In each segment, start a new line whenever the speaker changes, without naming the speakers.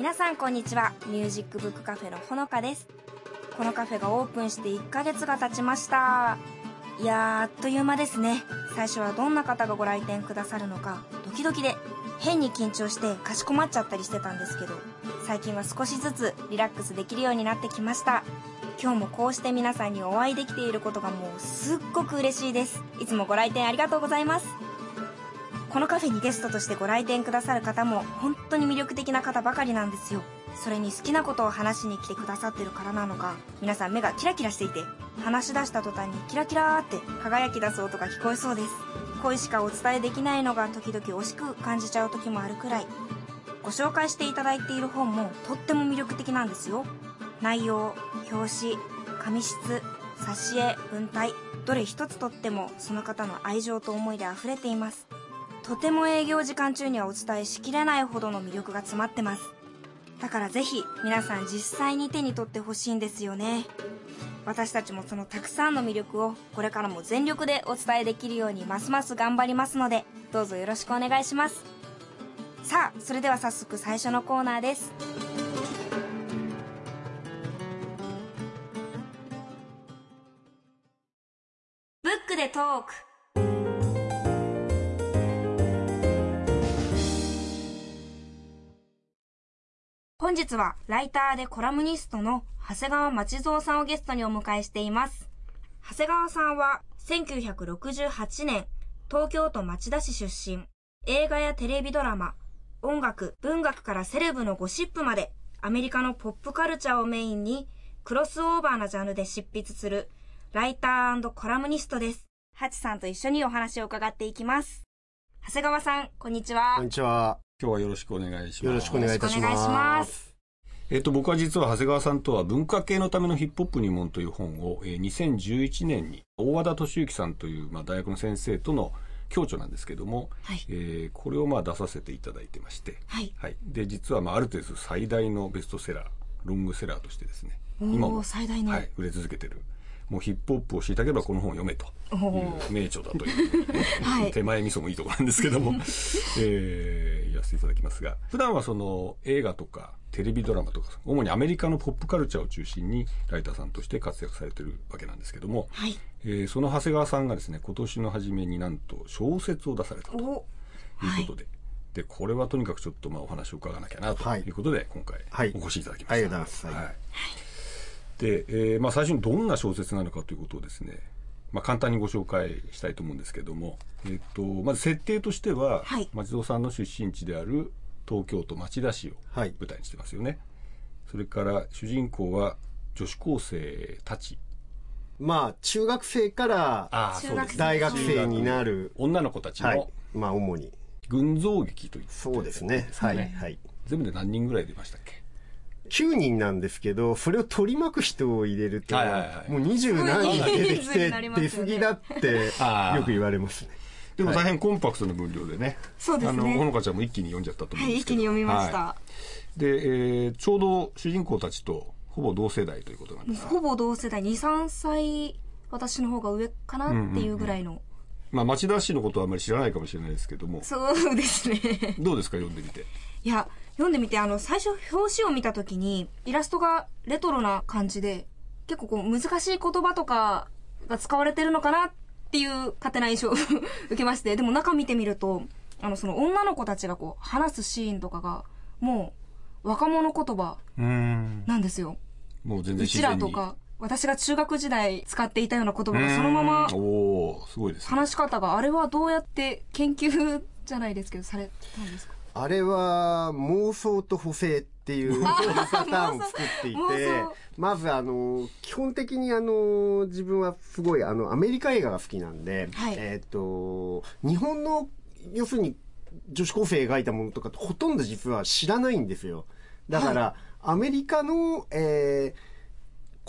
皆さんこんにちは。ミュージックブックカフェのほのかです。このカフェがオープンして1ヶ月が経ちました。いやーあっという間ですね。最初はどんな方がご来店くださるのかドキドキで。変に緊張してかしこまっちゃったりしてたんですけど最近は少しずつリラックスできるようになってきました。今日もこうして皆さんにお会いできていることがもうすっごく嬉しいです。いつもご来店ありがとうございます。このカフェにゲストとしてご来店くださる方も本当に魅力的な方ばかりなんですよ。それに好きなことを話しに来てくださってるからなのか皆さん目がキラキラしていて話し出した途端にキラキラーって輝き出す音が聞こえそうです。声しかお伝えできないのが時々惜しく感じちゃう時もあるくらい。ご紹介していただいている本もとっても魅力的なんですよ。内容表紙紙質挿絵文体どれ一つとってもその方の愛情と思いで溢れています。とても営業時間中にはお伝えしきれないほどの魅力が詰まってます。だからぜひ皆さん実際に手に取ってほしいんですよね。私たちもそのたくさんの魅力をこれからも全力でお伝えできるようにますます頑張りますのでどうぞよろしくお願いします。さあそれでは早速最初のコーナーです。ブックでトーク。本日はライターでコラムニストの長谷川町蔵さんをゲストにお迎えしています。長谷川さんは1968年東京都町田市出身。映画やテレビドラマ、音楽、文学からセレブのゴシップまでアメリカのポップカルチャーをメインにクロスオーバーなジャンルで執筆するライターコラムニストです。ハチさんと一緒にお話を伺っていきます。長谷川さん、こんにちは。
こんにちは。
今日はよろしくお願いします。
よろしくお願いいたしま。
ます
えっと、僕は実は長谷川さんとは文化系のためのヒップホップ入門という本を、えー2011年に大和田敏之さんという、まあ、大学の先生との共著なんですけども、
はい
えーこれをまあ出させていただいてまして、
はい。
はい。で、実はまあある程度最大のベストセラー、ロングセラーとしてですね、今も
最大の
はい、売れ続けてる。もうヒップホップを知りたければこの本を読めと
お
いう
ー。
名著だという、
はい。
手前味噌もいいところなんですけども、えー、言わせていただきますが、普段はその映画とかテレビドラマとか、主にアメリカのポップカルチャーを中心にライターさんとして活躍されてるわけなんですけども、
はい。
えーその長谷川さんがですね、今年の初めになんと小説を出されたという
お
ことで、で、これはとにかくちょっとまあお話を伺わなきゃなと
はい。
いうことで、今回
はい。
お越しいただきました。
ありがとうございます。
はい。
はい
で、えーまあ最初にどんな小説なのかということをですね、まあ簡単にご紹介したいと思うんですけども、えっ、と、まず設定としては、
はい
町蔵さんの出身地である東京都町田市を
はい
舞台にしてますよね。それから主人公は女子高生たち。
まあ、中学生から大学生になる、
女の子たち
はい
の。
まあ、主に。
群像劇という。
そうですね。はい。はい。
全部で何人ぐらい出ましたっけ？
9人なんですけど、それを取り巻く人を入れると、
はいはいはい
もう20何人出てきて出過ぎだってよく言われますね。
でも大変コンパクトな分量でね。
そうですね
あの、ほのかちゃんも一気に読んじゃったと思うんですけど。
はい一気に読みました
はいで、えーちょうど主人公たちとほぼ同世代ということなんですが
ほぼ同世代、2、3歳、私の方が上かなっていうぐらいの。
まあ、町田市のことはあまり知らないかもしれないですけども、
そうですね。
どうですか、読んでみて。
いや、読んでみて、あの、最初表紙を見たときに、イラストがレトロな感じで、結構こう、難しい言葉とかが使われてるのかなっていう勝手な印象を 受けまして、でも中見てみると、あの、その女の子たちがこう、話すシーンとかが、もう、若者言葉
うん。
なんですよ。
もう全然
うち。らとか、私が中学時代使っていたような言葉がそのまま
うんおーすごいですね。
話し方があれはどうやって研究じゃないですけどされたんですか？
あれは妄想と補正っていう パターンを作ってい
妄
て
想、
まずあの、基本的にあの、自分はすごいあの、アメリカ映画が好きなんで、
はい。
えっ、と、日本の、要するに女子高生描いたものとかほとんど実は知らないんですよ。だから、アメリカの、えー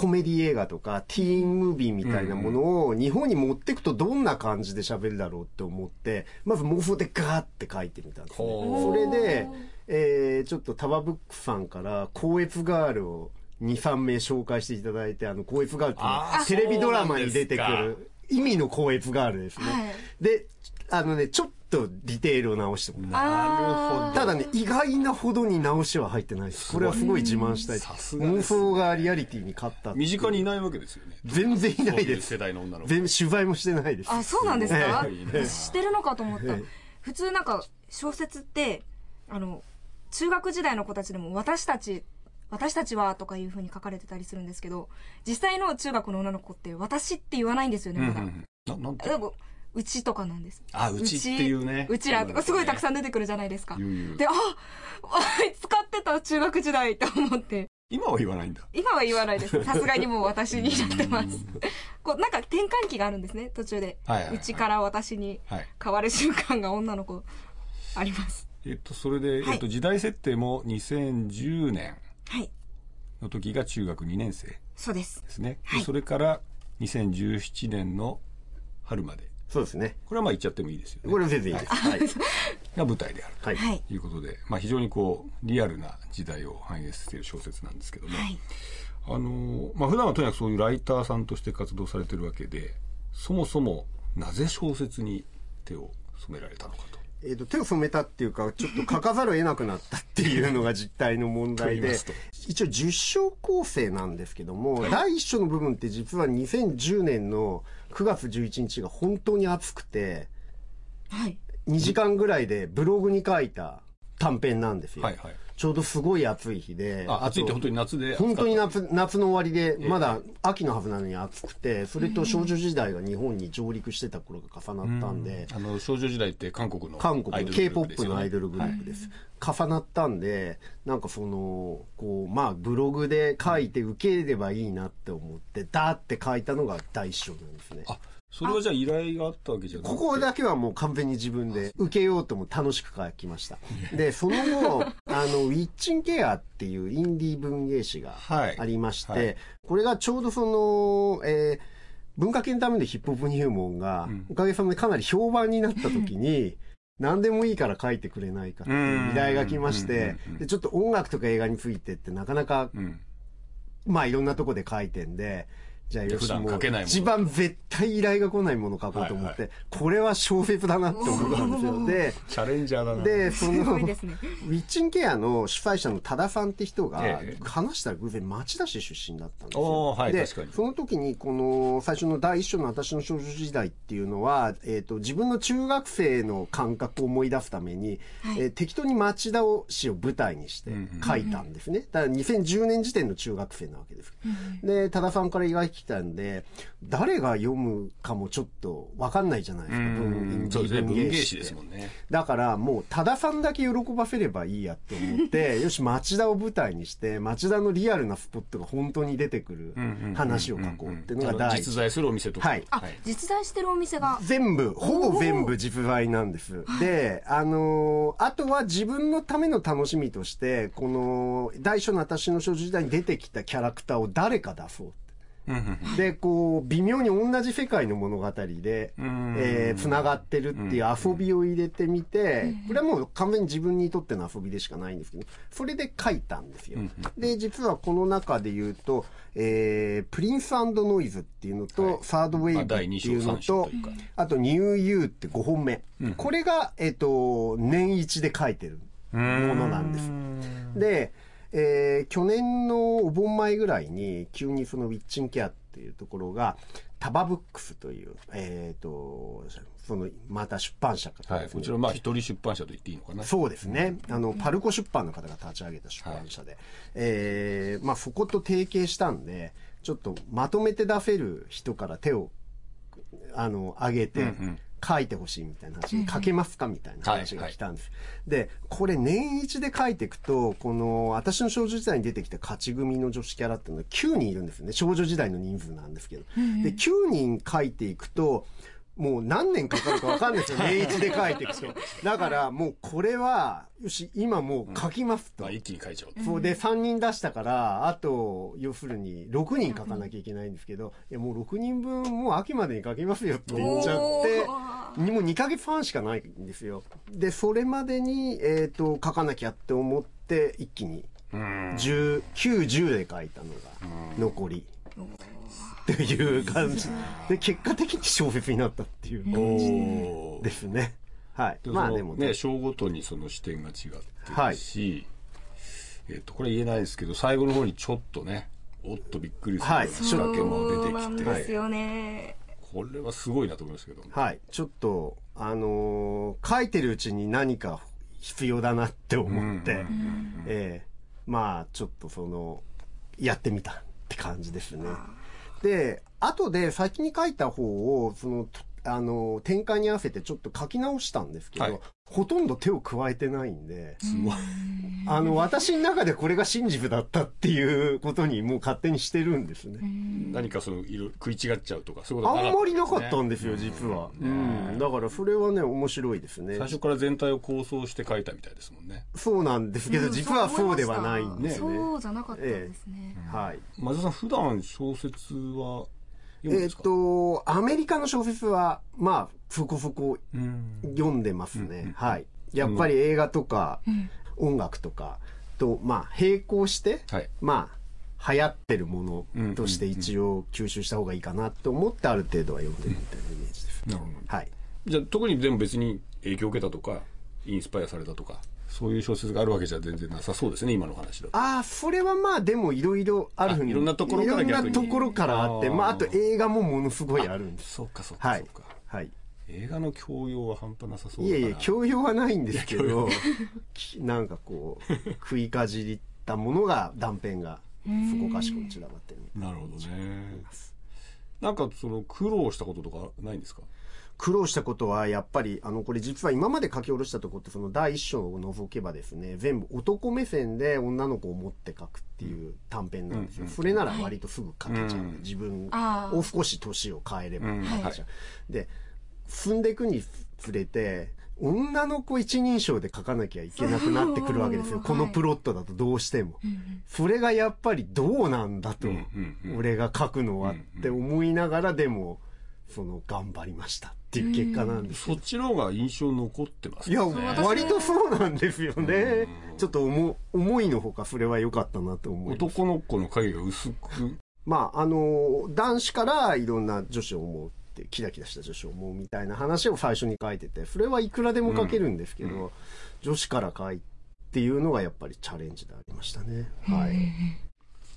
コメディ映画とか、ティーンムービーみたいなものを日本に持ってくとどんな感じで喋るだろうって思って、まず妄想でガーって書いてみたんですね。
ほ
それで、えーちょっとタワブックさんから、光悦ガールを2、3名紹介していただいて、あの、光悦ガールっていうのはテレビドラマに出てくる意味の光悦ガールですね。
はい
で、あのね、ちょっとディテールを直してもら
なるほど。
ただね、意外なほどに直しは入ってないです。これはすごい自慢したい。
さすがです
妄想がリアリティに勝ったっ
身近にいないわけですよね。
全然いないです
そういう世。代の女の子。
全取材もしてないです。
あ、そうなんですか？
すごいね
してるのかと思った
ええ。
普通なんか、小説って、あの、中学時代の子たちでも私たち、私たちはとかいう風に書かれてたりするんですけど、実際の中学の女の子って私って言わないんですよね、まだ。
うんうんうんななんて？
でも、うちとかなんです。
あ、うちっていうね。
うちらとかすごいたくさ
ん。
ん出てくるじゃないですか。で、あ、あいってた中学時代って思って。
今は言わないんだ。
今は言わないです。さすがにもう私になってます。こう、なんか転換期があるんですね、途中で。
う
ちから私に
はい。
変わる瞬間が女の子あります。
えっと、それで、
はい
えっと、時代設定も2010年
はい。
の時が中学2年生で
そうです。
すね。それから2017年の春まで。
そうですね。
これはまあ言っちゃってもいいですよね。
これは全然いいです。はい。
が舞台である
はい。
はい。
ということで、まあ非常にこう、リアルな時代を反映している小説なんですけども、
はい。
あの、まあ普段はとにかくそういうライターさんとして活動されてるわけで、そもそもなぜ小説に手を染められたのかと。
えっ、と、手を染めたっていうか、ちょっと書かざるを得なくなったっていうのが実態の問題で一応10章構成なんですけども、第1章の部分って実は2010年の9月11日が本当に暑くて、
はい。
2時間ぐらいでブログに書いた短編なんですよ。
はいはい。
ちょうどすごい暑い日で。
あ、暑いって
と
本当に夏で。
本当に夏夏の終わりで、まだ秋のはずなのに暑くて、それと少女時代が日本に上陸してた頃が重なったんで、
たあの、少女時代って韓国の
韓国の K-POP のアイドルグループです。重なったんで、なんかその、こう、まあ、ブログで書いて受ければいいなって思って、ダーって書いたのが第一章なんですね。
あ、それはじゃあ依頼があったわけじゃなくて
ここだけはもう完全に自分で受けようとも楽しく書きました。で、その後、あの、ウィッチンケアっていうインディー文芸誌が
はい。
ありまして、
はい。
これがちょうどその、えー文化系のためのヒップホップ入門が、
ん。
おかげさまでかなり評判になった時に、何でもいいから書いてくれないかっていう依頼が来まし
うん
てでちょっと音楽とか映画についてってなかなか
うん。
まあいろんなとこで書いてんで、じゃあもう
書けないもの
一番絶対依頼が来ないもの書こうと思って、これは小説だなって思ったんですよ。で、
チャレンジャーだな。
で、そ
す
の、
ね。
ウィッチンケアの主催者の多田さんって人が
ええ、
話したら偶然町田市出身だったんです
お
よ。
ーはい
で、その時にこの最初の第一章の私の少女時代っていうのは、えっ、と、自分の中学生の感覚を思い出すために、
はい
えー適当に町田市を舞台にして書いたんですね。だから2010年時点の中学生なわけです。で、多田さんから依頼来たんで、誰が読むかもちょっとわかんないじゃないですか。
うんそうですね。文芸誌ですもんね。
だからもう多田さんだけ喜ばせればいいやって思って、よし町田を舞台にして、町田のリアルなスポットが本当に出てくる話を書こうっていうのが第一。
実在するお店とか。
はい
あ、実在してるお店が。
全部、ほぼ全部実在なんです。で、あのーあとは自分のための楽しみとして、この、大書の私の少女時代に出てきたキャラクターを誰か出そうで、こう、微妙に同じ世界の物語で、
ん。
えー、繋がってるっていう遊びを入れてみて、これはもう完全に自分にとっての遊びでしかないんですけど、それで書いたんですよ。で、実はこの中で言うと、えー、プリンスノイズっていうのと、
はい。
サードウェイブっていうのとあとニューユーって5本目。これが、えっ、と、年一で書いてるものなんです。で、えー去年のお盆前ぐらいに、急にそのウィッチンケアっていうところが、タバブックスという、えっ、と、その、また出版社から
はい。こちら、まあ、一人出版社と言っていいのかな。
そうですね。あの、パルコ出版の方が立ち上げた出版社で、えーまあそこと提携したんで、ちょっとまとめて出せる人から手を、あの、上げて、書いてほしいみたいな話に書けますかみたいな話が来たんです。で、これ年一で書いていくと、この、私の少女時代に出てきた勝ち組の女子キャラっていうのは9人いるんですよね。少女時代の人数なんですけど。で、9人書いていくと、もう何年かかるかわかんないですよ。年一で書いていくと。だからもうこれは、よし、今もう書きますと。
まあ、一気に書いちゃおうと。
そうで、3人出したから、あと、要するに、6人書かなきゃいけないんですけど、いや、もう6人分、もう秋までに書きますよって言っちゃって、にもう2ヶ月半しかないんですよ。で、それまでに、えっ、と、書かなきゃって思って、一気に、
うん。
10、9、10で書いたのが、残り。っていう感じ。で、結果的に小説になったっていう感じですね。はい。
で
まあでも
ね、章ごとにその視点が違ってるし、えっ、と、これ言えないですけど、最後の方にちょっとね、おっとびっくりす
はい
る仕掛けも出てきて、
ですよね。
これはすごいなと思いますけど。
はい。ちょっと、あのー書いてるうちに何か必要だなって思って、ええまあ、ちょっとその、やってみたって感じですね。で、後で先に書いた方を、その、あのー展開に合わせてちょっと書き直したんですけど、
はい
ほとんど手を加えてないんで、
すごい。
あの、私の中でこれが真実だったっていうことにもう勝手にしてるんですね。
何かその、いろ食い違っちゃうとか、そういうこと
あんまりなかったん
で
ですよ、実は。うん。だからそれはね、面白いですね。
最初から全体を構想して書いたみたいですもんね。
そうなんですけど、実はそうではないんですね。
そうじゃなかったですね。
はい。
松田さん、普段小説は
えっと、アメリカの小説は、まあ、そこそこ
うん。
読んでますね。はい。やっぱり映画とか、音楽とかと、まあ、並行して、
はい。
まあ、流行ってるものとして一応吸収した方がいいかなと思ってある程度は読んでるみたいなイメージです。
なるほど。
はい。
じゃあ、特にでも別に影響を受けたとか、インスパイアされたとか、そういう小説があるわけじゃ全然なさそうですね、今の話だと。
ああ、それはまあでもいろいろあるふうに。
あいろんなところから
いろんなところからあって、
あー
まああと映画もものすごいあるんです。
そうか、そうか、
はい
そうか。。
はい。
映画の教養は半端なさそうだ。
いえいえ、教養はないんですけど、きなんかこう、食いかじったものが、断片が、そこかしこに散らばってる。
なるほどね。なんかその苦労したこととかないんですか？
苦労したことは、やっぱり、あの、これ実は今まで書き下ろしたところって、その第一章を除けばですね、全部男目線で女の子を持って書くっていう短編なんですよ。それなら割とすぐ書けちゃう。
うん
自分を少し年を変えれば
うん
書けちゃう。で、進んでいくにつれて、女の子一人称で書かなきゃいけなくなってくるわけですよ。このプロットだとどうしても。それがやっぱりどうなんだと俺が書くのはって思いながら、でも、その、頑張りましたっていう結果なんです
そっちの方が印象残ってます
いや、
ね。
割とそうなんですよね。ちょっと思、思いのほかそれは良かったなと思います。
男の子の影が薄く、
まあ、あの、男子からいろんな女子を思うって、キラキラした女子を思うみたいな話を最初に書いてて、それはいくらでも書けるんですけど、女子から書いっていうのがやっぱりチャレンジでありましたね。はい。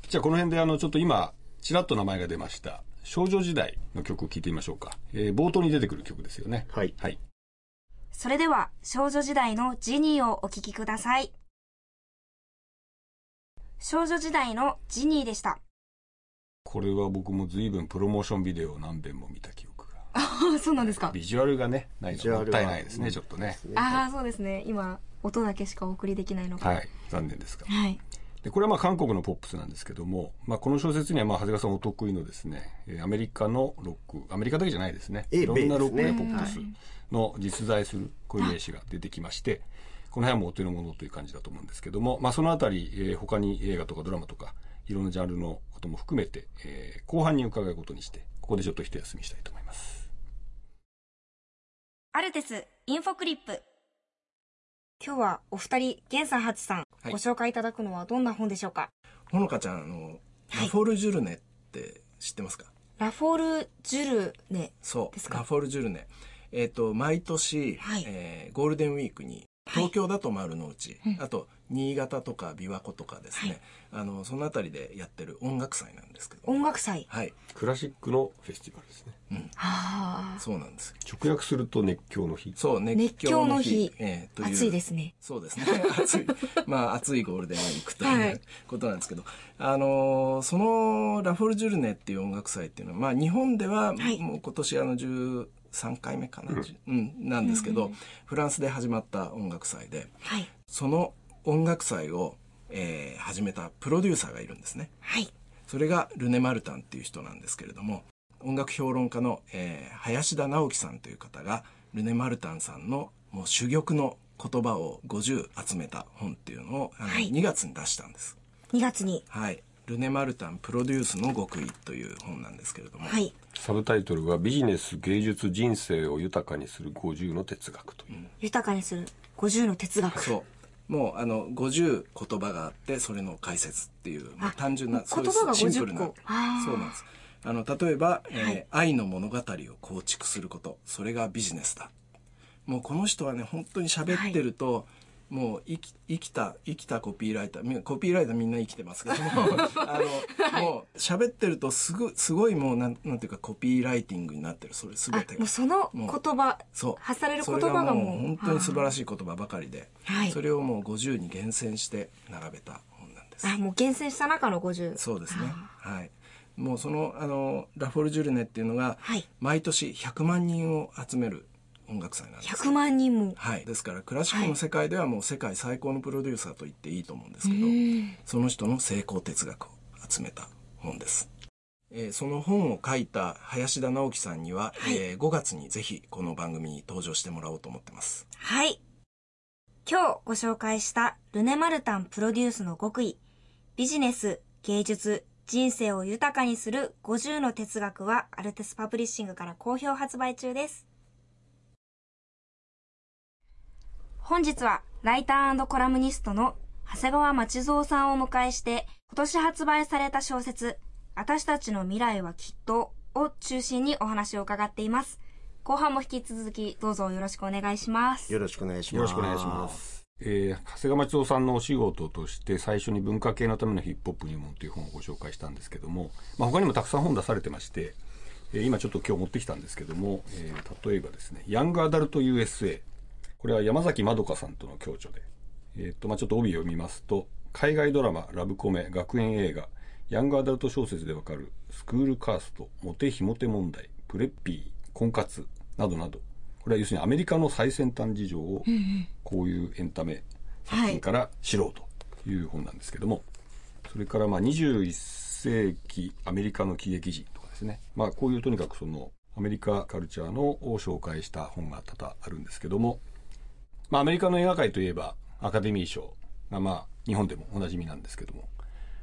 じゃあこの辺であの、ちょっと今、ちらっと名前が出ました。少女時代の曲を聴いてみましょうか。えー冒頭に出てくる曲ですよね。
はい
はい。
それでは、少女時代のジニーをお聴きください。少女時代のジニーでした。
これは僕も随分プロモーションビデオを何遍も見た記憶が。
ああ、そうなんですか。
ビジュアルがね、ないのもったいないですね、ちょっとね。
ああ、そうですね。今、音だけしかお送りできないのが。
はい。残念ですが。
はい。
で、これはまあ韓国のポップスなんですけども、まあこの小説にはまあ長谷川さんお得意のですね、えーアメリカのロック、アメリカだけじゃないですね。
英
いろんなロックやポップスの実在するこういう名詞が出てきまして、この辺はもうお手の物という感じだと思うんですけども、まあそのあたり、えー他に映画とかドラマとか、いろんなジャンルのことも含めて、えー後半に伺うことにして、ここでちょっと一休みしたいと思います。
アルテスインフォクリップ。今日はお二人、ゲンさん、ハチさん、
はい
ご紹介いただくのはどんな本でしょうか？
ほのかちゃん、あの、ラ・フォル・ジュルネって知ってますか？
ラ・フォル・ジュルネ。
そう。
ですか？
ラ・フォル・ジュルネ。えっ、と、毎年、
はい。
えーゴールデンウィークに、東京だと丸の内、あと、新潟とか琵琶湖とかですね、あの、そのあたりでやってる音楽祭なんですけど。
音楽祭。
はい。
クラシックのフェスティバルですね。
はあ。
そうなんです。
直訳すると熱狂の日。
そう、熱
熱狂の日
えーという
暑いですね。
そうですね。暑い。まあ、暑いゴールデンウィークと
はいいう
ことなんですけど、あのーそのラフォルジュルネっていう音楽祭っていうのは、まあ、日本では
はい
もう今年あの13回目かな、うん、なんですけど、フランスで始まった音楽祭で、
はい。
その音楽祭を、えー始めたプロデューサーがいるんですね。
はい。
それがルネ・マルタンっていう人なんですけれども、音楽評論家の、えー林田直樹さんという方がルネ・マルタンさんのもう珠玉の言葉を50集めた本っていうのをあの、
はい
2月に出したんです。
2月に。
はい。ルネ・マルタンプロデュースの極意という本なんですけれども、
はい。
サブタイトルはビジネス芸術人生を豊かにする50の哲学という、
豊かにする50の哲学。
そう。もうあの50言葉があってそれの解説っていうもう
あ
単純なそういうシンプルな
50個。あー。
そうなんです。あの例えば、えー
はい。
愛の物語を構築すること。それがビジネスだ。もうこの人はね本当に喋ってると、もう生き生きた生きたコピーライター。みコピーライターみんな生きてますけど。も あの、もう喋ってるとすごすごいもうなんなんていうかコピーライティングになってる。それ全
あ
て、が。
もうその言葉、
そう。
発される
そ
言葉がもう。
本当に素晴らしい言葉ばかりで、
はい。
それをもう50に厳選して並べた本なんです。
あ、もう厳選した中の50。
そうですね。はい。もうそのあのラフォルジュルネっていうのが、
はい。
毎年100万人を集める音楽祭なんです
100万人も。
はい、ですからクラシックの世界ではもう世界最高のプロデューサーと言っていいと思うんですけど、
うん
その人の成功哲学を集めた本です、えーその本を書いた林田直樹さんには、
はい
えー5月にぜひこの番組に登場してもらおうと思ってます
はい。今日ご紹介したルネ・マルタンプロデュースの極意、ビジネス、芸術、人生を豊かにする50の哲学はアルテスパブリッシングから好評発売中です。本日はライターコラムニストの長谷川町蔵さんをお迎えして今年発売された小説私たちの未来はきっとを中心にお話を伺っています。後半も引き続きどうぞよろしくお願いします。
よろしくお願いします。
よろしくお願いします。えー、長谷川町夫さんのお仕事として最初に文化系のためのヒップホップ入門という本をご紹介したんですけども、まあ、他にもたくさん本出されてまして、えー今ちょっと今日持ってきたんですけども、えー例えばですね、ヤングアダルト USA。これは山崎まどかさんとの共著で、えっ、と、まあちょっと帯を読みますと、海外ドラマ、ラブコメ、学園映画、ヤングアダルト小説でわかるスクールカースト、モテヒモテ問題、プレッピー、婚活などなど、これは要するにアメリカの最先端事情をこういうエンタメ作品から知ろうという本なんですけども、それからまあ21世紀アメリカの喜劇人とかですね、まあこういうとにかくそのアメリカカルチャーのを紹介した本が多々あるんですけども、まあアメリカの映画界といえばアカデミー賞。がまあ日本でもおなじみなんですけども、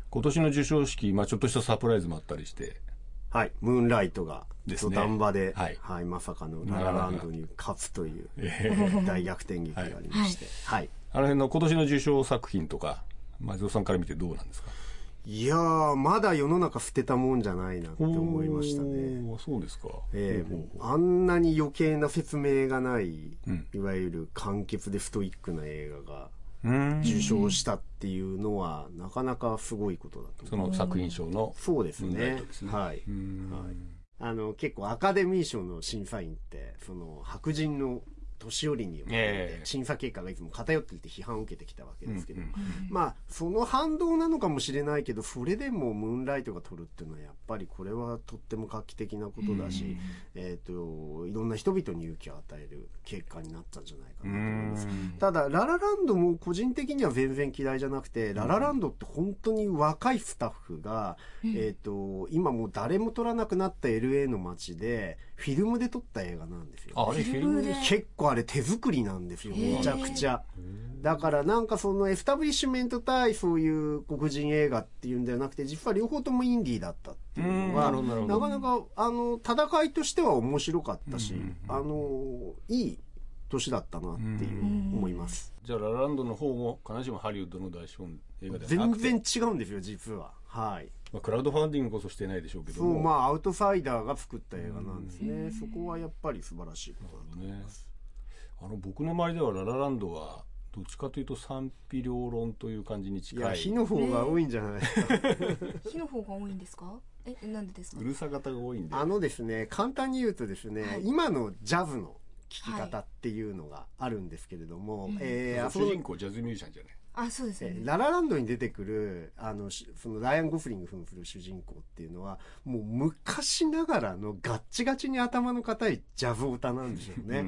今年の授賞式、まあちょっとしたサプライズもあったりして、
はい、ムーンライトが
ですね。
土壇場で、
はい。
はい、まさかのララランドに勝つという
え
大逆転劇がありまして、はい。
あの辺の今年の受賞作品とか、松尾さんから見てどうなんですか？
いやー、まだ世の中捨てたもんじゃないなって思いましたね。
そうですか。
ええあんなに余計な説明がない、
うん
いわゆる簡潔でストイックな映画が受賞したっていうのは、なかなかすごいことだと
そ。の作品賞の
そうですね
すね
はい。はいあの、結構アカデミー賞の審査員って、その白人の年寄りによって
ええ。
審査結果がいつも偏っていて批判を受けてきたわけですけど、
うんうん
まあ、その反動なのかもしれないけど、それでもムーンライトが取るっていうのは、やっぱりこれはとっても画期的なことだし、えっ、と、いろんな人々に勇気を与える結果になったんじゃないかなと思います。ただ、ララランドも個人的には全然嫌いじゃなくて、ララランドって本当に若いスタッフが、えっ、と、今もう誰も撮らなくなった LA の街で、フィルムで撮った映画なんですよ。
ああれフィルムで
結構あれ手作りなんですよ、めちゃくちゃ。だからなんかそのエスタブリッシュメント対そういう黒人映画っていうんではなくて、実は両方ともインディーだったっていうのは、
うんな
かなか、あの、戦いとしては面白かったし、あの、いい年だったなっていう思います。
じゃあララランドの方も必ずしもハリウッドの大資本映画で
全然違うんですよ、実は。はい。
まあ、クラウドファンディングこそしてないでしょうけど
そう、
も
まあ、アウトサイダーが作った映画なんですね。そこはやっぱり素晴らしいことだと思い
ね
ます。
あの僕の周りではララランドはどっちかというと賛否両論という感じに
い
近い。
や、火の方が多いんじゃないですか。
火の方が多いんですか？え、なんでですか？
うるさ型が多いんで。
あのですね、簡単に言うとですね、
はい。
今のジャズの聴き方っていうのがあるんですけれども、えーあそ
主
の
人公ジャズミュージシャンじゃない
あ、そうですよね。
えーララランドに出てくる、あの、しそのライアン・ゴフリング扮する主人公っていうのは、もう昔ながらのガッチガチに頭の固いジャズオタなんでしょうね。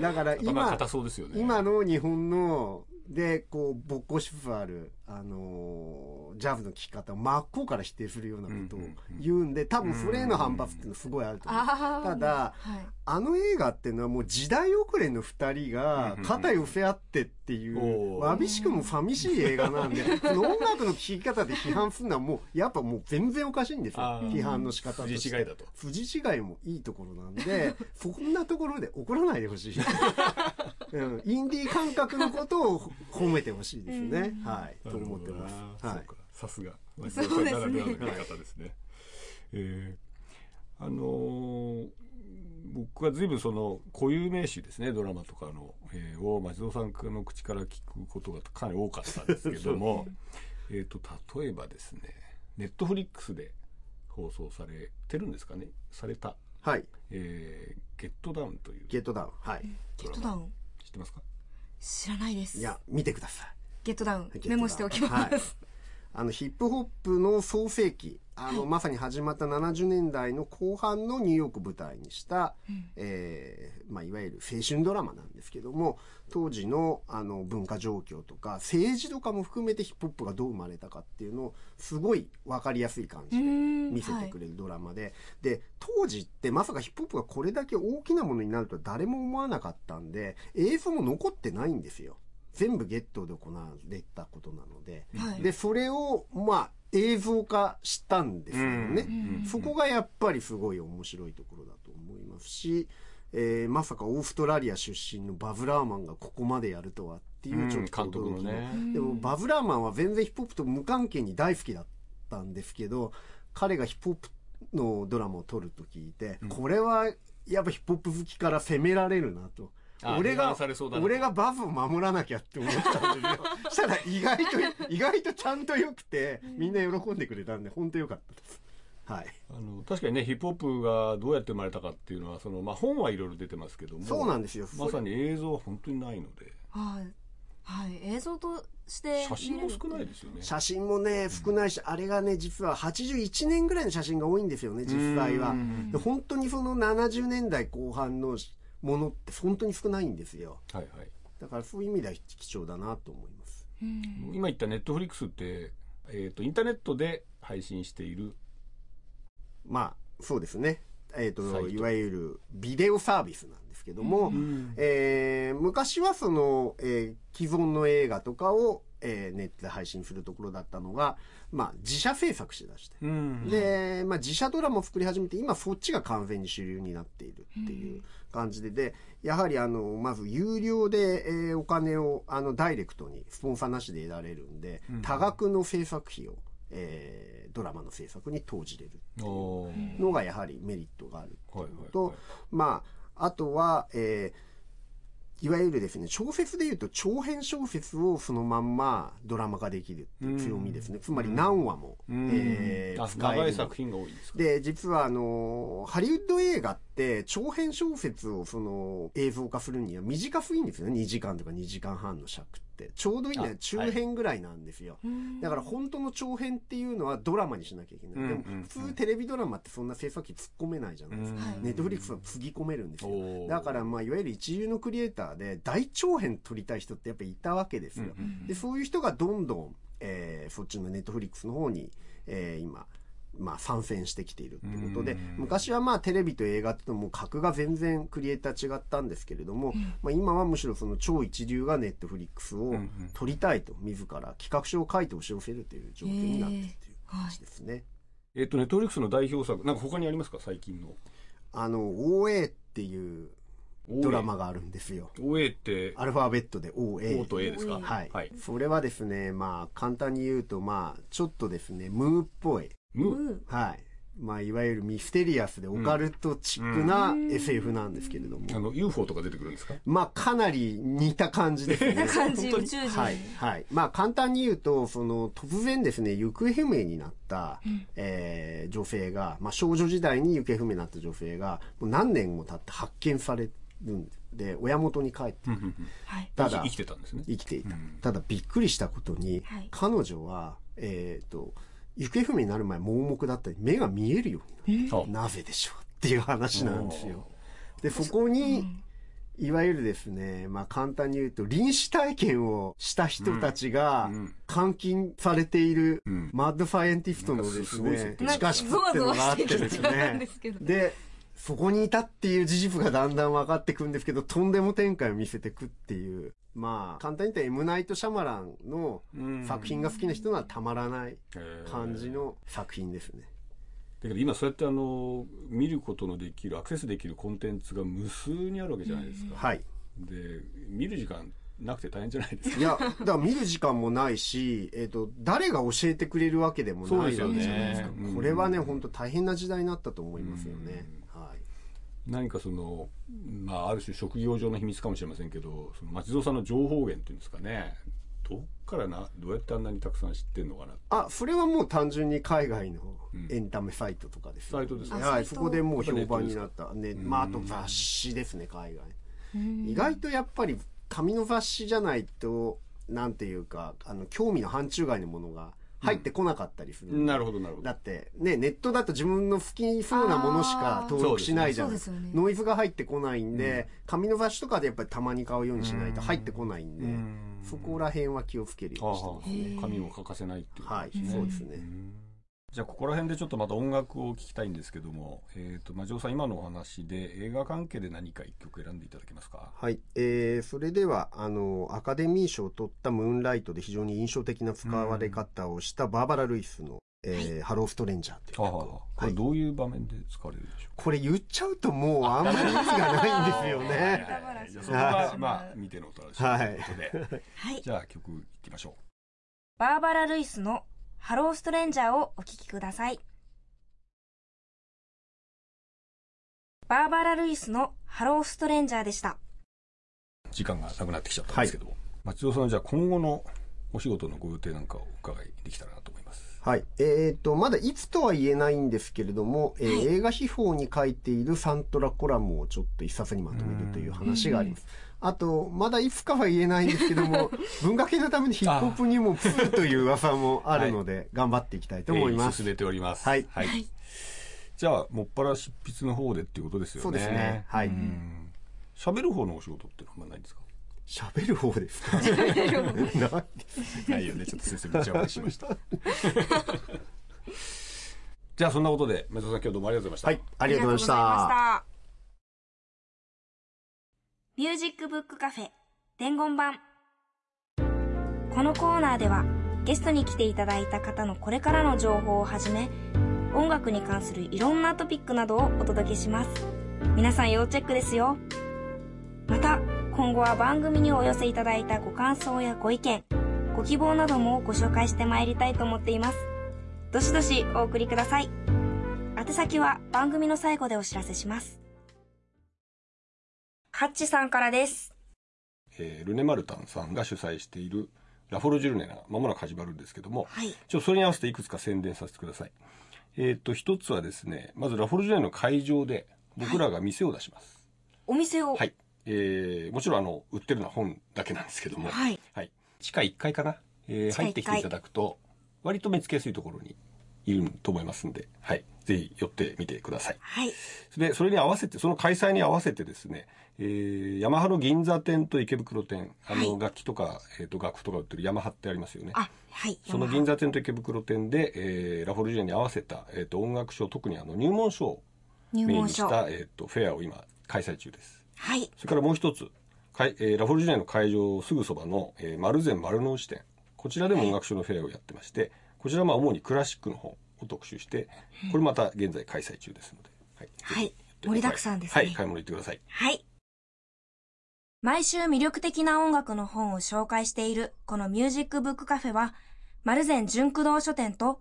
だから
頭
今
硬、そうですよね
今の日本ので、こう、ボッコしつつある、あのージャズの聴き方を真っ向から否定するようなことを言うんで、多分それへの反発っていうのはすごいあると思う。ただ、
はい。
あの映画っていうのはもう時代遅れの二人が肩寄せ合ってっていう、わびしくも寂しい映画なんで、その音楽の聴き方で批判するのはもう、やっぱもう全然おかしいんですよ。批判の仕方として。
筋違いだと
筋違いもいいところなんで、そんなところで怒らないでほしい。うん、インディー感覚のことを褒めてほしいですね。はい。と思ってます。はい。
そうか。さすが。
そうですね
方ですね。えーあのー僕は随分その固有名詞ですねドラマとかの、えーを松尾さんの口から聞くことがかなり多かったんですけども えっと例えばですねネットフリックスで放送されてるんですかね？された
はい。
「えーゲットダウン」という
ゲットダウン。はい。
ゲットダウン。
知ってますか？
知らないです。
いや、見てください。ゲットダウン
メモしておきます。
あの、ヒップホップの創世期、あの、まさに始まった70年代の後半のニューヨークを舞台にした、えーまあ、いわゆる青春ドラマなんですけども、当時の、あの、文化状況とか、政治とかも含めてヒップホップがどう生まれたかっていうのを、すごいわかりやすい感じで見せてくれるドラマで、で、当時ってまさかヒップホップがこれだけ大きなものになるとは誰も思わなかったんで、映像も残ってないんですよ。全部ゲットで行われたことなので。
はい
で、それを、まあ、映像化したんですよね。そこがやっぱりすごい面白いところだと思いますし、えーまさかオーストラリア出身のバブラーマンがここまでやるとはっていうちょっと
監督のね
でもバブラーマンは全然ヒップホップと無関係に大好きだったんですけど、彼がヒップホップのドラマを撮ると聞いて、これはやっぱヒップホップ好きから責められるなと。俺が俺がバズを守らなきゃって思ったんですよ。したら意外と、意外とちゃんと良くて、みんな喜んでくれたんで、本当良かったです。はい。
あの確かにねヒップホップがどうやって生まれたかっていうのはその、まあ、本はいろいろ出てますけども
そうなんですよ。
まさに映像は本当にないので
はい。はい。映像として
写真も少ない
で
ですよね
写真もね、少ないし、あれがね、実は81年ぐらいの写真が多いんですよね、実際は。で本当にその70年代後半のものって本当に少ないんですよ。
はいはい
だからそういう意味では貴重だなと思います。
今言ったネットフリックスって、えー、とインターネットで配信している
まあ、そうですね。えっ、と、
サイト
いわゆるビデオサービスなんですけども、えー昔はその、えー既存の映画とかを、えーネットで配信するところだったのが、まあ、自社制作しだして。
うん
で、まあ、自社ドラマを作り始めて、今そっちが完全に主流になっているっていう感じで、で、やはりあの、まず有料で、えーお金を、あの、ダイレクトにスポンサーなしで得られるんで、多額の制作費を、えードラマの制作に投じれるっていうのがやはりメリットがあるっていうのと、まあ、あとは、えーいわゆるですね、小説で言うと長編小説をそのまんまドラマ化できるっていう強みですね。つまり何話も、
うん。
えーえる
長い作品が多いんですか？
で、実はあの、ハリウッド映画って長編小説をその映像化するには短すぎんですよね。2時間とか2時間半の尺って。ちょうどいいのは
あ
中編ぐらいなんですよ。だから本当の長編っていうのはドラマにしなきゃいけない。でも
うんうん
普通テレビドラマってそんな制作費突っ込めないじゃないですか。
はい
ネットフリックスはつぎ込めるんですよだからまあいわゆる一流のクリエイターで大長編撮りたい人ってやっぱりいたわけですよ。で、そういう人がどんどん、えーそっちのネットフリックスの方に、えー今、まあ参戦してきているってことで、昔はまあテレビと映画ってのも格が全然クリエイター違ったんですけれども、まあ今はむしろその超一流がネットフリックスを撮りたいと自ら企画書を書いて押し寄せるという状況になっているという感じですね。
えっ、とネットフリックスの代表作なんか他にありますか？最近の
あの、OA っていうドラマがあるんですよ。
OA って？
アルファベットで OA。
O と A ですか？
はい。
はい、
それはですね、まあ、簡単に言うと、まあ、ちょっとですね、ムーっぽい。
ムー
うん
はい。まあ、いわゆるミステリアスでオカルトチックな SF なんですけれども。
あの UFO とか出てくるんですか？
まあ、かなり似た感じですね。
感じ宇宙人。
はい。はい。まあ、簡単に言うと、その、突然ですね、行方不明になった、えー女性が、まあ、少女時代に行方不明になった女性が、もう何年も経って発見されるんで、親元に帰ってくる。
はい。
ただ
生き生きてたんですね
生きていた。ただびっくりしたことに、
はい
彼女は、えっ、と、行方不明になる前盲目だったり、目が見えるようになる。
あ
なぜでしょうっていう話なんですよ。で、そこに、いわゆるですね、まあ簡単に言うと、臨死体験をした人たちが監禁されている
うん、
マッドサイエンティストのです
なんかすごい設
ね、
定
地下室ってのがあってですね。
で、すけど。
で、そこにいたっていう事実がだんだん分かってくんですけど、とんでも展開を見せてくっていう。まあ、簡単に言ったらエムナイト・シャマランの作品が好きな人ならたまらない感じの作品ですね。
だけど今そうやってあの見ることのできるアクセスできるコンテンツが無数にあるわけじゃないですか、
はい。
で見る時間なくて大変じゃないですか
いや、だから見る時間もないし、えっ、と、誰が教えてくれるわけでもないわけじゃないですか。
すよね
これはね、本当大変な時代になったと思いますよね。はい。
何かそのまあある種職業上の秘密かもしれませんけどその町蔵さんの情報源っていうんですかね。どっからなどうやってあんなにたくさん知ってんのかな
あ、それはもう単純に海外のエンタメサイトとかですよ、
サイトですね。
はい、そこでもう評判になった。ね、まあ、あと雑誌ですね、海外。意外とやっぱり紙の雑誌じゃないと、なんていうか、あの、興味の範疇外のものが入ってこなかったりする。
なるほどなるほど。
だって、ね、ネットだと自分の好きそうなものしか登録しないじゃない
そうですよね。
ノイズが入ってこないんで、紙の雑誌とかでやっぱりたまに買うようにしないと入ってこないんで、
ん。
そこら辺は気をつけるようにしてますね。
紙を欠かせないっていうこと
はい、
ですね、
そうですね。
じゃあここら辺でちょっとまた音楽を聞きたいんですけども、えっ、と、まあ、ジョーさん今のお話で映画関係で何か一曲選んでいただけますか？
はい。えー、それでは、あの、アカデミー賞を取ったムーンライトで非常に印象的な使われ方をしたバーバラ・ルイスの、えーハロー・ストレンジャーという
ああ
曲を。
これどういう場面で使われるでしょ
これ言っちゃうともうあんまり意味がないんですよ
う
ね。
じ ゃあそこは、まあ、見てのお楽しみということで、
はい。
じゃあ曲いきましょ
バーバラ・ルイスのハロー・ストレンジャーをお聴きください。バーバラ・ルイスのハロー・ストレンジャーでした。
う。時間がなくなってきちゃったんですけども、松尾さんはじゃあ今後のお仕事のご予定なんかをお伺いできたらなと思います。
はい。えっ、と、まだいつとは言えないんですけれども、えー映画秘宝に書いているサントラコラムをちょっと一冊にまとめるという話があります。あと、まだいつかは言えないんですけども、文化系のためにヒップホップにもプーという噂もあるので、頑張っていきたいと思います。
進めております。
はい
じゃあ、もっぱら執筆の方でっていうことですよね。
そうですねはい
うん喋る方のお仕事ってのはあんまないんですか？
喋る方ですか？ない
よね。ちょっと先生めちゃめちゃしました。じゃあ、そんなことで、松尾さん今日どうもありがとうございました。
はい、ありがとうございました。
ミュージックブックカフェ伝言版。このコーナーではゲストに来ていただいた方のこれからの情報をはじめ音楽に関するいろんなトピックなどをお届けします。皆さん要チェックですよ。また今後は番組にお寄せいただいたご感想やご意見ご希望などもご紹介してまいりたいと思っています。どしどしお送りください。宛先は番組の最後でお知らせします。ハッチさんからです。
えールネ・マルタンさんが主催しているラフォルジュルネが間もなく始まるんですけども、
はい。
ちょっとそれに合わせていくつか宣伝させてください。えっ、と、一つはですね、まずラフォルジュルネの会場で僕らが店を出します。
お店を。
はい。えーもちろんあの、売ってるのは本だけなんですけども、
はい。
はい。地下1階かな、えー
地下1階
入ってきていただくと、割と見つけやすいところにいると思いますんで、はい。ぜひ寄ってみてください。
はい。
で、それに合わせて、その開催に合わせてですね、えー、ヤマハの銀座店と池袋店、あの、
はい
楽器とか、えっ、と、楽譜とか売ってるヤマハってありますよね。
あ、はい。
その銀座店と池袋店で、えーラフォルジュネに合わせた、えっ、と、音楽賞、特にあの、入門賞を
入門書。
メインにした、えっ、と、フェアを今、開催中です。
はい。
それからもう一つ、かいえーラフォルジュネの会場すぐそばの、えー、丸善丸の内店。こちらでも音楽賞のフェアをやってまして、こちらはまあ主にクラシックの本を特集して、これまた現在開催中ですので。はい。
はい盛りだくさんですね
はい、買い物行ってください。
はい。毎週魅力的な音楽の本を紹介しているこのミュージックブックカフェは、丸善純駆動書店と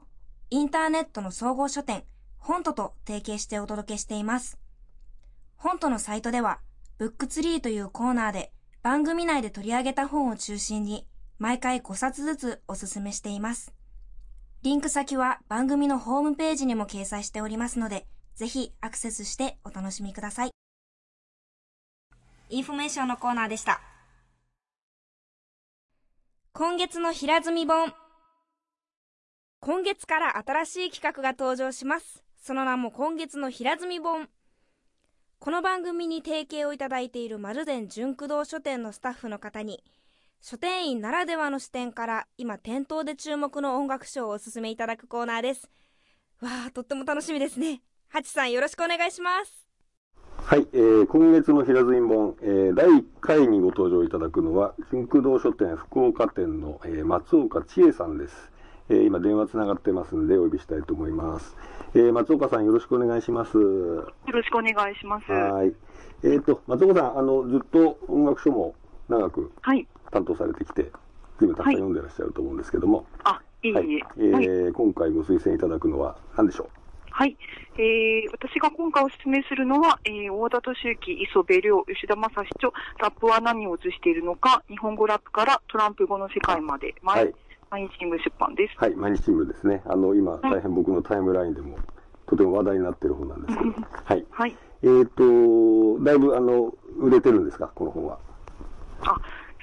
インターネットの総合書店、ホントと提携してお届けしています。honto のサイトでは、ブックツリーというコーナーで番組内で取り上げた本を中心に毎回5冊ずつおすすめしています。リンク先は番組のホームページにも掲載しておりますので、ぜひアクセスしてお楽しみください。インフォメーションのコーナーでした。今月の平積み本。今月から新しい企画が登場します。その名も今月の平積み本。この番組に提携をいただいている丸善純駆動書店のスタッフの方に、書店員ならではの視点から今店頭で注目の音楽賞をお勧めいただくコーナーです。わあ、とっても楽しみですね。ハチさんよろしくお願いします。
はい、えー、今月の平津院本、えー、第1回にご登場いただくのは、純駆動書店福岡店の、えー、松岡千恵さんです。えー、今電話つながってますのでお呼びしたいと思います。えー、松岡さんよろしくお願いします。
よろしくお願いします。は
はい。えっ、ー、と、松岡さん、あの、ずっと音楽書も長く
い。
担当されてきて、随分たくさん読んでらっしゃると思うんですけども、
あ、いいえ。
はい。えー
はい。
今回ご推薦いただくのは何でしょ
はい。えー、私が今回お勧めするのは、えー、大田敏之、磯部亮、吉田正史著、ラップは何を映しているのか、日本語ラップからトランプ語の世界まで、
は
毎
い
毎日新聞出版です。
うはい、毎日新聞ですね。あの、今、大変僕のタイムラインでも、とても話題になってる本なんですけど、はい。
はい。
えっ、と、だいぶ、あの、売れてるんですか、この本は。
あ、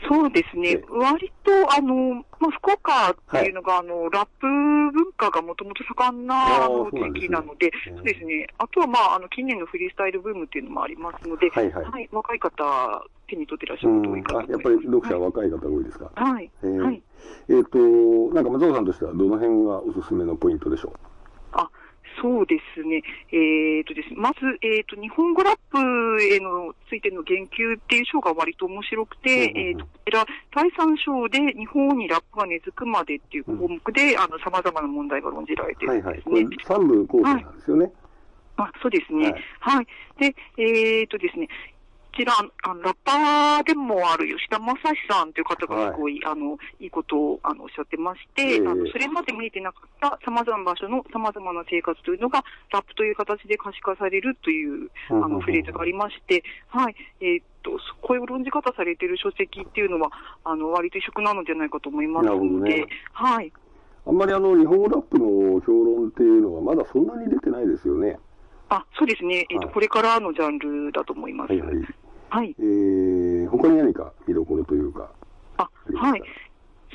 そうです
え
ね。割と、あの、まあ、福岡っていうのが、あの、ラップ文化がもともと盛ん
あ
な、地域なので、
うん
そうですね。あとは、まあ、あの、近年のフリースタイルブームっていうのもありますので、
はいはい
若い方、手に取ってらっしゃ
うん
ると多いかな
あ、やっ。ぱり読者は若い方が多いですか？
はい。
えー
はい。
えっ、と、なんか松岡さんとしてはどの辺がおすすめのポイントでしょ
あ、そうですね。えっ、とですね、まず、えっ、と、日本語ラップへのついての言及っていう章が割と面白くて、
うんうんうん
えっ、と、こちら、第3章で日本にラップが根付くまでっていう項目で、あの、様々な問題が論じられて
う。はいはい。
るんですね。
これ三部構成なんですよね。
あそうですね。
は
はいい。で、えっ、とですね、こちら、あのラッパーでもある吉田正史さんという方がすごい、あの、いいことを、あの、おっしゃってまして、
ええ
あの、それまで見えてなかった様々な場所の様々な生活というのが、ラップという形で可視化されるという、あの、フレーズがありまして、はい。えっ、と、こういう論じ方されている書籍っていうのは、あの、割と異色なのではないかと思いますので、
ね
はい。
あんまりあの、日本語ラップの評論っていうのはまだそんなに出てないですよね。
あ、そうですね。えっ、と、
はい
これからのジャンルだと思います。
はいはい。
はい。
えー、他に何か見どころというか。
あ、はい。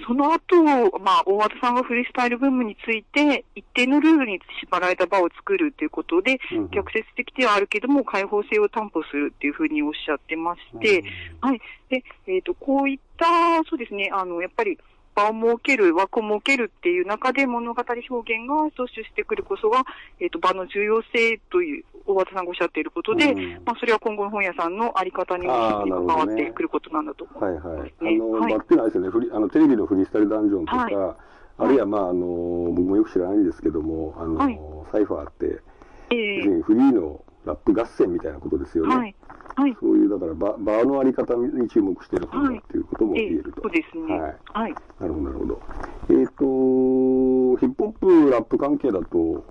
その後、まあ、大和田さんがフリースタイルブームについて、一定のルールに縛られた場を作るということで、逆説的ではあるけども、開放性を担保するっていうふうにおっしゃってまして、はい。で、えっ、と、こういった、そうですね、あの、やっぱり、場を設ける、枠を設けるっていう中で物語表現が踏襲してくるこそが、えっ、と、場の重要性という、大和田さんがおっしゃっていることで、
うん。
まあ、それは今後の本屋さんのあり方に
あー
も関わってくることなんだと思
はいい
ます、
はい。あ
ね
の、
はい
バッテンあれですよね、フリあの、テレビのフリースタイルダンジョンとか、
はい。
あるいはまあ、あの、僕もよく知らないんですけども、あの、
はい。
サイファーって、
ええ。
要するにフリーのラップ合戦みたいなことですよね。
はい。はい。
そういう、だから場、場のあり方に注目している本だっていうことも言えると。
そうですね。
はい。
はい。
なるほど、なるほど。えっ、と、ヒップホップ、ラップ関係だと、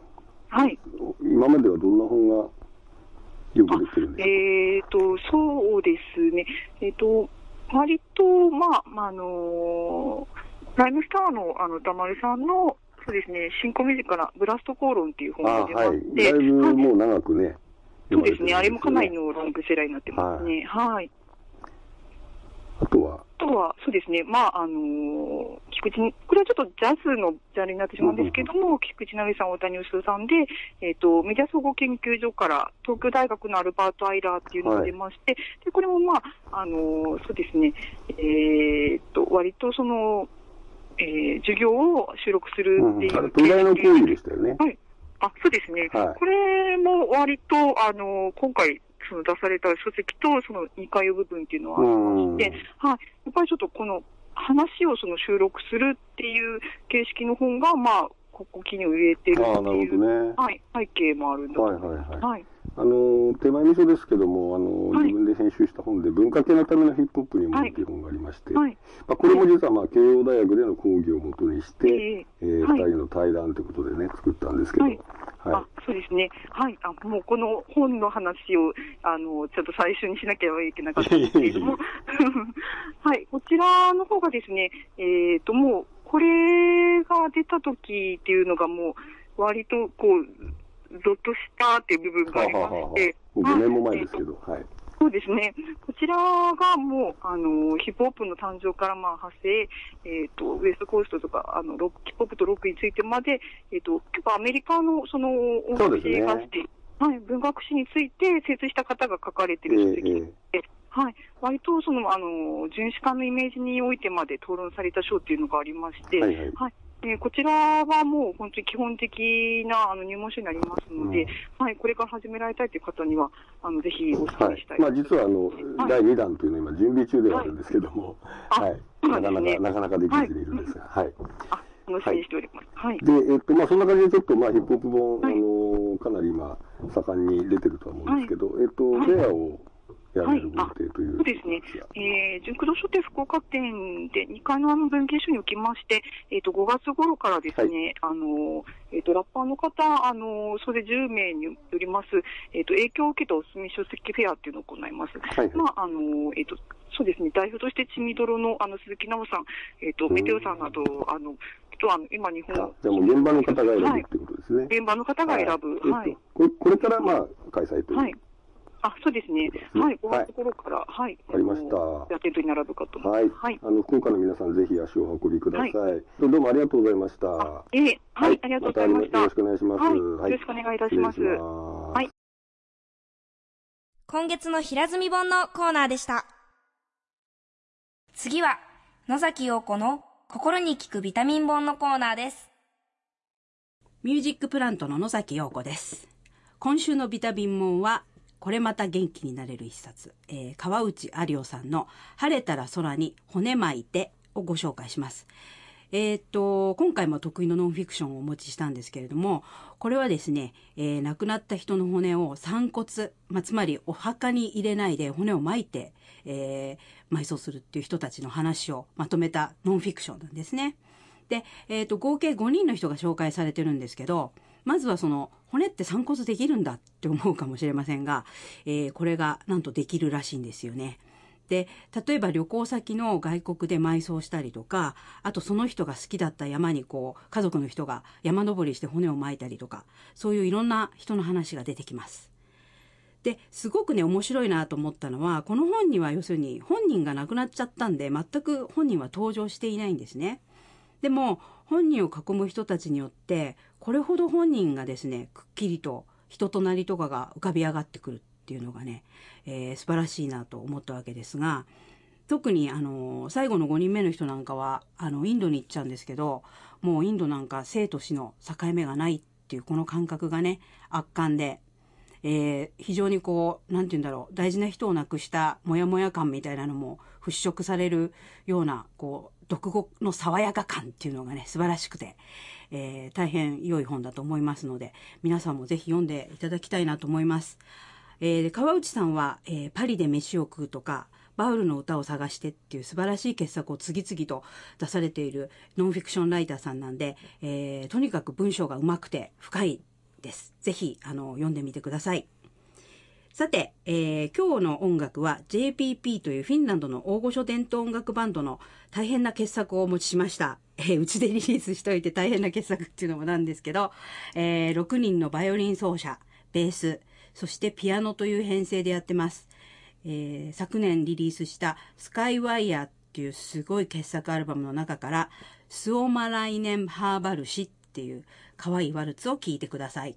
はい。
今まではどんな本がよく出てるんですか、
えっ、と、そうですね。えっ、と、割と、まあ、まあ、あのライムスターの、あの、歌丸さんの、そうですね、新コミュからブラスト口論っていう本
あ
が出ま
はい。
して、
だいぶ
はい
もう長くね、
そうですね、あれもかなり
ね。
のロングセラーになってますね。はい。
あとは、
あとは、そうですね、まあ、あのー菊池に、これはちょっとジャズのジャンルになってしまうんですけども、菊池成さん、大谷義夫さんで、えっ、と、メディア総合研究所から、東京大学のアルバート・アイラーっていうのが出まして、で、これもまあ、あのーそうですね、えっ、と、割とその、えー授業を収録する
うん、
っていう。
あれ、東大の講義でしたよね。
はい。あ、そうですね。
はい
これも割と、あの、今回、その出された書籍と、その2回部分っていうのはありまして、はい。やっぱりちょっとこの話をその収録するっていう形式の本が、まあ、ここ気に入れてるっていう、
ね。
はい、背景もあるんだと
はい
思います。
はいはい。
はい。
あの、手前味噌ですけども、あの、
はい
自分で編集した本で、文化系のためのヒップホップにもっていう本がありまして、
はい。
まあ、これも実はまあ慶応大学での講義をもとにして、
え
えー
はい
二人の対談ということでね、作ったんですけど、
は
はいい。
あ、そうですね。はい。あ、もうこの本の話を、あの、ちょっと最初にしなければいけなかったんですけれども、はい。こちらの方がですね、えっ、と、もう、これが出た時っていうのがもう、割と、こう、ゾッとしたっていう部分がありま
はあはあはあ
して、
もう5年も前ですけ
はい
ど、はい。
そうですね。こちらがもう、あの、ヒップホップの誕生からまあ派生、えっ、と、ウエストコーストとか、あの、ロック、ヒップホップとロックについてまで、えっ、と、結構アメリカのその音楽
そうですね。
性がして、はい、文学史について精通した方が書かれている書籍で、はい、割とその、あの、巡視官のイメージにおいてまで討論された書っていうのがありまして、
はいはい。
えーこちらはもう本当に基本的なあの入門書になりますので、はい、これから始められたいという方には、あの、ぜひお勧
はい
めしたい。
まあ、実はあの、
はい。
第2弾というのは今準備中ではあるんですけども、
あ
はい、なかなか、
な
かなかできずにいるんですが、はい。
あ、楽しみにしております。はい。
で、えっと、まあ、そんな感じでちょっと、まあ、ヒップホップ本、
はい。
あの、かなり今、盛んに出てるとは思うんですけど、えっと、
はい。
フェアをやられるご
はい
予定という。
そうですね。えー、純駆動書店福岡店で2階のあの文芸書におきまして、えっ、と、5月頃からですね、あの、えっ、と、ラッパーの方、あの、それ10名によります、えっ、と、影響を受けたおすすめ書籍フェアっていうのを行います。
はいはい
まあ、あの、えっ、と、そうですね、代表として血みどろの、あの、鈴木奈緒さん、えっ、と、メテオさんなど、あの、と、あの、今日本
あじゃあもう現場の方が選ぶ
はい
ってことですね。
現場の方が選ぶ、はい
えっと、これこれから、まあ、開催という。
はい。あ、そうですね。
ね
はい、5
はい
月頃から、はい。
わかりました
やってるとに並ぶかと思
はいい。
ます。はい。
あの、福岡の皆さん、ぜひ足をお運びください。どうもありがとうございました。
あええはい、ありがとうございました。
たよろしくお願いします。
はい、よろしくお願いいたします。
失礼します
はい
今月の平積み本のコーナーでした。次は、野崎陽子の心に効くビタミン本のコーナーです。
ミュージックプラントの野崎陽子です。今週のビタミンモンは、これまた元気になれる一冊、えー川内有夫さんの晴れたら空に骨巻いてをご紹介します。えーっと、今回も得意のノンフィクションをお持ちしたんですけれども、これはですね、えー亡くなった人の骨を散骨、まあ、つまりお墓に入れないで骨を巻いて、えー埋葬するっていう人たちの話をまとめたノンフィクションなんですね。で、えっ、と、合計5人の人が紹介されてるんですけど、まずはその、骨って散骨できるんだって思うかもしれませんが、えーこれがなんとできるらしいんですよね。で、例えば旅行先の外国で埋葬したりとか、あとその人が好きだった山にこう、家族の人が山登りして骨を巻いたりとか、そういういろんな人の話が出てきます。で、すごくね、面白いなと思ったのは、この本には要するに本人が亡くなっちゃったんで、全く本人は登場していないんですね。でも、本人を囲む人たちによって、これほど本人がですね、くっきりと人となりとかが浮かび上がってくるっていうのがね、えー素晴らしいなと思ったわけですが、特にあの、最後の5人目の人なんかは、あの、インドに行っちゃうんですけど、もうインドなんか生と死の境目がないっていうこの感覚がね、圧巻で、えー非常にこう、なんて言うんだろう、大事な人を亡くしたモヤモヤ感みたいなのも払拭されるような、こう、読語の爽やか感っていうのがね、素晴らしくて、えー大変良い本だと思いますので、皆さんもぜひ読んでいただきたいなと思います。えー川内さんは、えーパリで飯を食うとか、バウルの歌を探してっていう素晴らしい傑作を次々と出されているノンフィクションライターさんなんで、えーとにかく文章が上手くて深いです。ぜひ、あの、読んでみてください。さて、えー今日の音楽は JPP というフィンランドの大御所伝統音楽バンドの大変な傑作をお持ちしました。えーうちでリリースしといて大変な傑作っていうのもなんですけど、えー6人のバイオリン奏者、ベース、そしてピアノという編成でやってます。えー昨年リリースしたスカイワイヤーっていうすごい傑作アルバムの中から、スオマライネンハーバルシっていう可愛いワルツを聴いてください。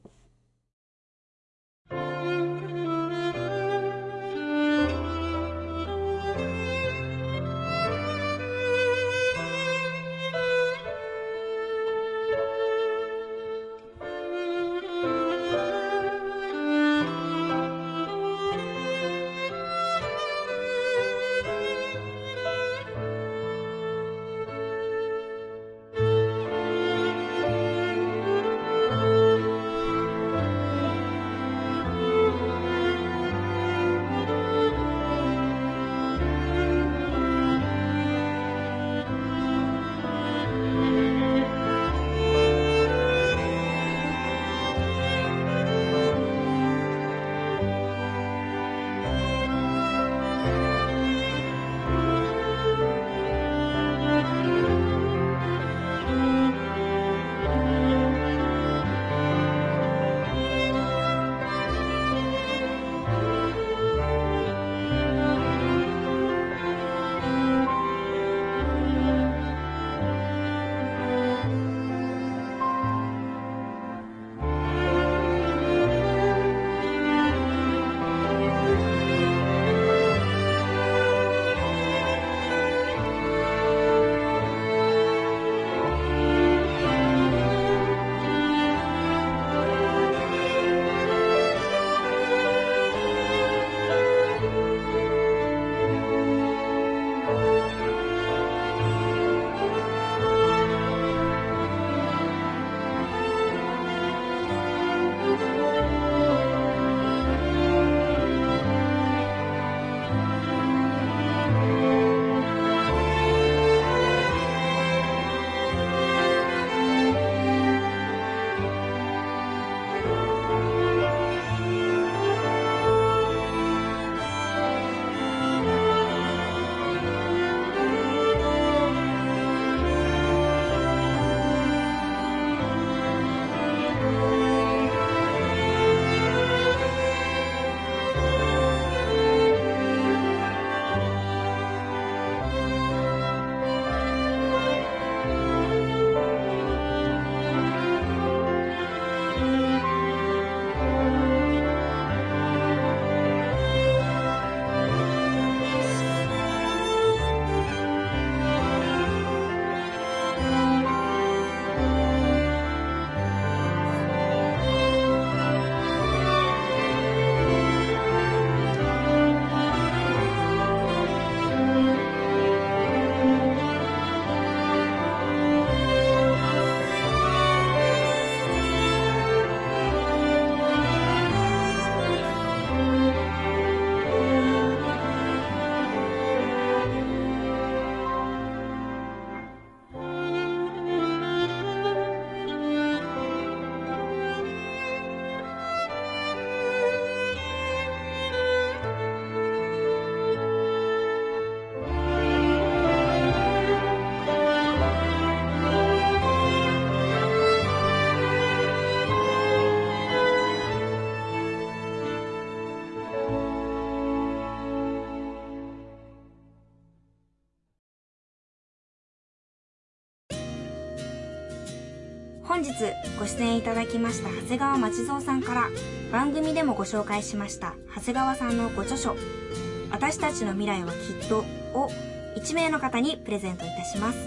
本日ご出演いただきました長谷川町蔵さんから番組でもご紹介しました長谷川さんのご著書「私たちの未来はきっと」を1名の方にプレゼントいたします。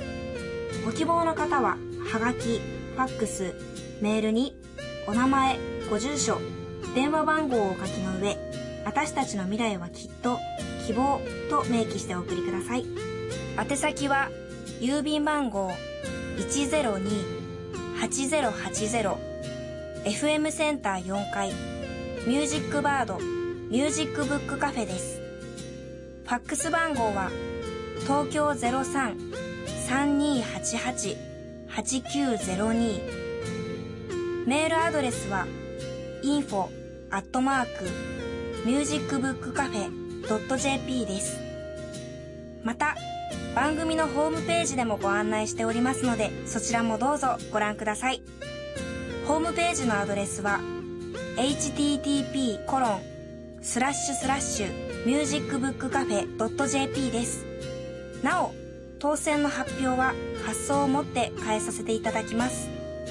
ご希望の方ははがきファックスメールにお名前ご住所電話番号をお書きの上私たちの未来はきっと希望と明記してお送りください。宛先は郵便番号1 0 2 8080 FM センター4階。ミュージックバード。ミュージックブックカフェです。ファックス番号は東京03-3288-8902メールアドレスは info アットマークミュージックブックカフェ .jp です。また番組のホームページでもご案内しておりますのでそちらもどうぞご覧ください。ホームページのアドレスは http コロンスラッシュスラッシュミュージックブックカフェ .jp です。なお当選の発表は発送をもって代えさせていただきます。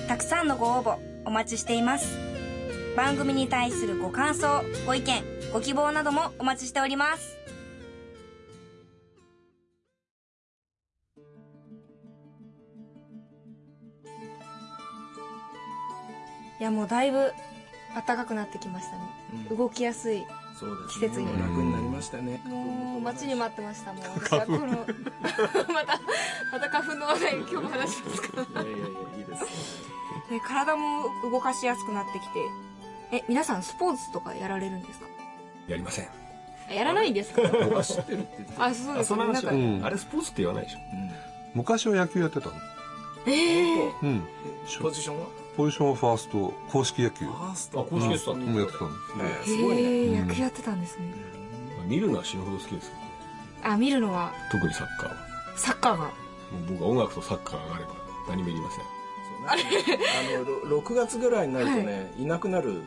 たくさんのご応募お待ちしています。番組に対するご感想ご意見ご希望などもお待ちしております。いやもうだいぶ暖かくなってきましたね、
うん。
動きやすい季節に。
もう楽になりましたね。
もう待ちに待ってましたもう私はこの またまた花粉の話題今日も話しますか
いやいやいやいいです
ね体も動かしやすくなってきて。え皆さんスポーツとかやられるんですか？
やりません。
あやらないんですか？
僕は知ってるって言ってた。
あそうです
その話は、
なんか
うん。
あれスポーツって言わないでしょ。
昔は野球やってたの。
えー、
うん
うん。ポジションは？
ポジションはファースト公式野球。
ファース
あ公式やってた
もやってたの
えーすごいね
野球やってたんですね。
見るのは死ぬほど好きですけどね
あ見るのは？
特にサッカーは。
サッカーが？
もう僕は音楽とサッカーがあれば何もいりません。
そうなんかあのろ6月ぐらいになるとね、い、なくなる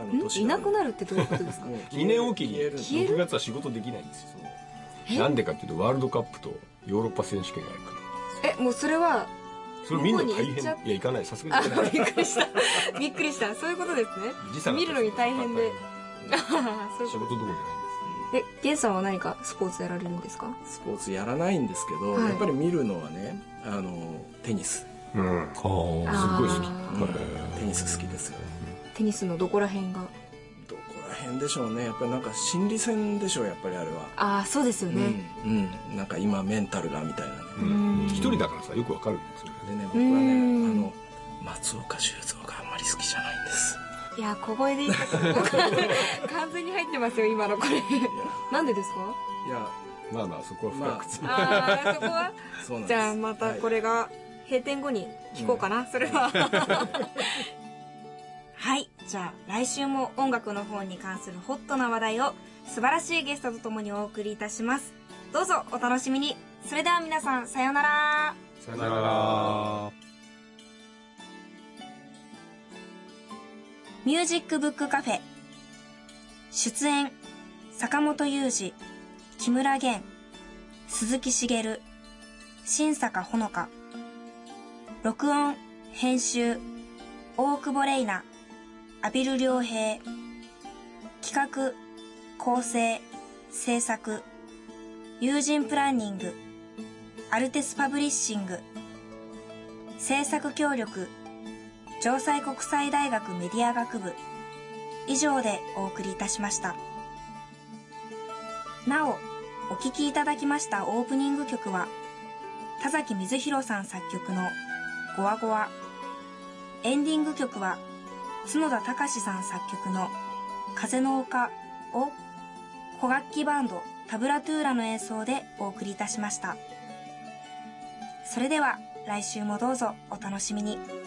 あの
ん？
年
いなくな
る
るってどういうことですか
？2年おきに
消える。
消える
？6月は仕事できないんですよ。
え？
なんでかっていうとワールドカップとヨーロッパ選手権があるから。
えもうそれは
それみんな大変。いや行かない。さす
あ
がに行かない。
びっくりした。びっくりした。そういうことですね。見るのに大変で。
仕事どころじゃないん
えゲンさんは何かスポーツやられるんですか？
スポーツやらないんですけど、
はい。
やっぱり見るのはねあのテニス、
うん。
あ
すっごい好き。
あ
うんテニス好きですよ。
テニスのどこら辺が？
どこら辺でしょうね。やっぱりなんか心理戦でしょうやっぱりあれは、
ああそうですよね、
うん、うん、なんか今メンタルがみたいなね、
うん。一人だからさよくわかる。それ
でね僕はね
うん。
あの松岡修造があんまり好きじゃないんです。
いや小声で言った完全に入ってますよ今のこれなんでですか？
いや。
まあまあそこは深く。ついて
ああそこは？
そうなんです。
じゃあまたこれが閉店後に聞こうかな、それは。はいじゃあ来週も音楽の方に関するホットな話題を素晴らしいゲストとともにお送りいたします。どうぞお楽しみに。それでは皆さんさようなら。
さよなら。
ミュージックブックカフェ。出演坂本雄二木村玄鈴木茂新坂ほのか。録音編集大久保玲奈阿比留良平企画構成制作友人プランニングアルテスパブリッシング制作協力城西国際大学メディア学部以上でお送りいたしました。なおお聴きいただきましたオープニング曲は田崎水弘さん作曲の「ゴワゴワ」エンディング曲は角田隆さん作曲の「風の丘」を古楽器バンドタブラトゥーラの演奏でお送りいたしましたそれでは来週もどうぞお楽しみに。